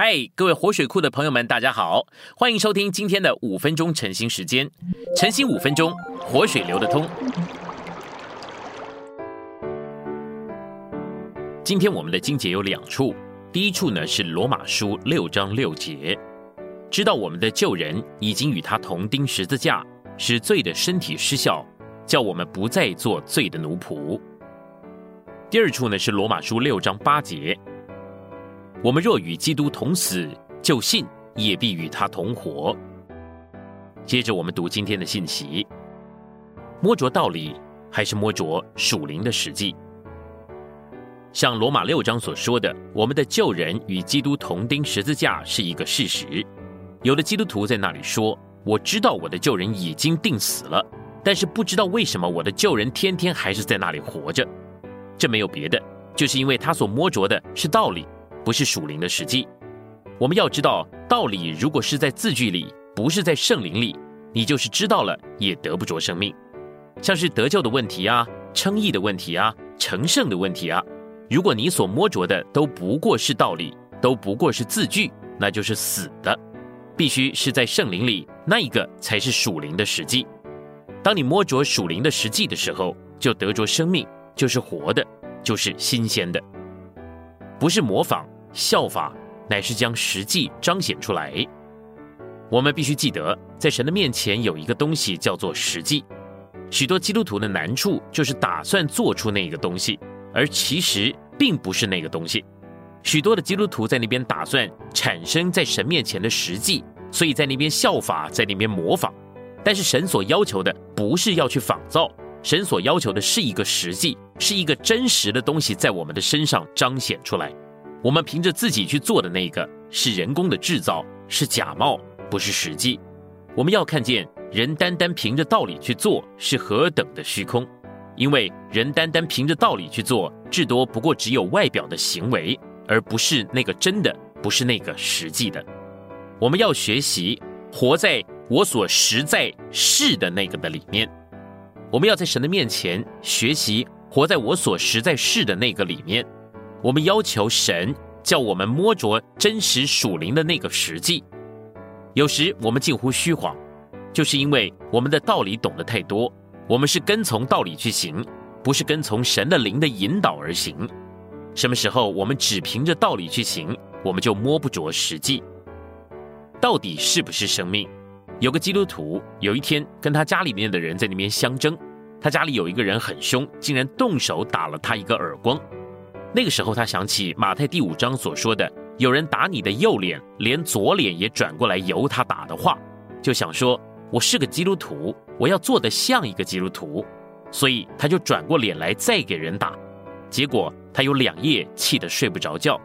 嗨，各位活水库的朋友们，大家好，欢迎收听今天的五分钟晨兴时间。晨兴五分钟，活水流得通。今天我们的经节有两处，第一处呢是罗马书六章六节，知道我们的旧人已经与他同钉十字架，使罪的身体失效，叫我们不再做罪的奴仆。第二处呢是罗马书六章八节。我们若与基督同死，就信也必与他同活。接着我们读今天的信息：摸着道理，还是摸着属灵的实际？像罗马六章所说的，我们的旧人与基督同钉十字架是一个事实。有的基督徒在那里说：“我知道我的旧人已经定死了，但是不知道为什么我的旧人天天还是在那里活着。”这没有别的，就是因为他所摸着的是道理。不是属灵的实际，我们要知道道理。如果是在字句里，不是在圣灵里，你就是知道了也得不着生命。像是得救的问题啊，称义的问题啊，成圣的问题啊，如果你所摸着的都不过是道理，都不过是字句，那就是死的。必须是在圣灵里，那一个才是属灵的实际。当你摸着属灵的实际的时候，就得着生命，就是活的，就是新鲜的，不是模仿。效法乃是将实际彰显出来。我们必须记得，在神的面前有一个东西叫做实际。许多基督徒的难处就是打算做出那个东西，而其实并不是那个东西。许多的基督徒在那边打算产生在神面前的实际，所以在那边效法，在那边模仿。但是神所要求的不是要去仿造，神所要求的是一个实际，是一个真实的东西在我们的身上彰显出来。我们凭着自己去做的那个是人工的制造，是假冒，不是实际。我们要看见人单单凭着道理去做是何等的虚空，因为人单单凭着道理去做，至多不过只有外表的行为，而不是那个真的，不是那个实际的。我们要学习活在我所实在是的那个的里面。我们要在神的面前学习活在我所实在是的那个里面。我们要求神叫我们摸着真实属灵的那个实际。有时我们近乎虚晃，就是因为我们的道理懂得太多，我们是跟从道理去行，不是跟从神的灵的引导而行。什么时候我们只凭着道理去行，我们就摸不着实际。到底是不是生命？有个基督徒有一天跟他家里面的人在那边相争，他家里有一个人很凶，竟然动手打了他一个耳光。那个时候，他想起马太第五章所说的：“有人打你的右脸，连左脸也转过来由他打的话，就想说：我是个基督徒，我要做得像一个基督徒。所以他就转过脸来再给人打。结果他有两夜气得睡不着觉。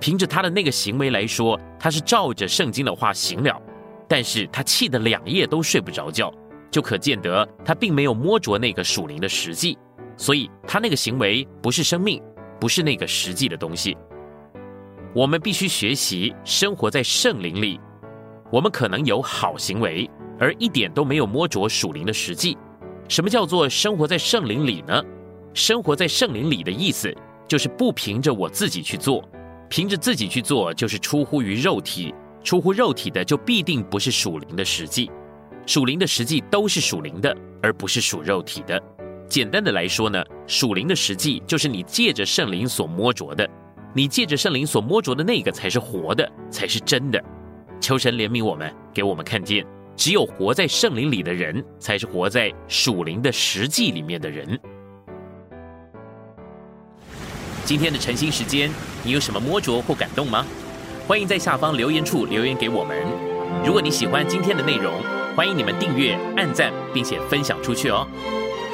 凭着他的那个行为来说，他是照着圣经的话行了。但是他气得两夜都睡不着觉，就可见得他并没有摸着那个属灵的实际。所以他那个行为不是生命。”不是那个实际的东西。我们必须学习生活在圣灵里。我们可能有好行为，而一点都没有摸着属灵的实际。什么叫做生活在圣灵里呢？生活在圣灵里的意思，就是不凭着我自己去做，凭着自己去做就是出乎于肉体，出乎肉体的就必定不是属灵的实际。属灵的实际都是属灵的，而不是属肉体的。简单的来说呢，属灵的实际就是你借着圣灵所摸着的，你借着圣灵所摸着的那个才是活的，才是真的。求神怜悯我们，给我们看见，只有活在圣灵里的人，才是活在属灵的实际里面的人。今天的晨兴时间，你有什么摸着或感动吗？欢迎在下方留言处留言给我们。如果你喜欢今天的内容，欢迎你们订阅、按赞，并且分享出去哦。